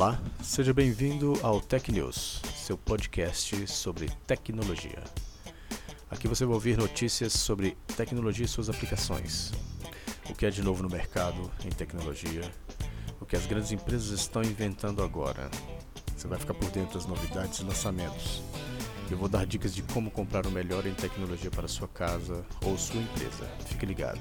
Olá, seja bem-vindo ao Tech News, seu podcast sobre tecnologia. Aqui você vai ouvir notícias sobre tecnologia e suas aplicações. O que é de novo no mercado em tecnologia, o que as grandes empresas estão inventando agora. Você vai ficar por dentro das novidades e lançamentos. Eu vou dar dicas de como comprar o melhor em tecnologia para sua casa ou sua empresa. Fique ligado.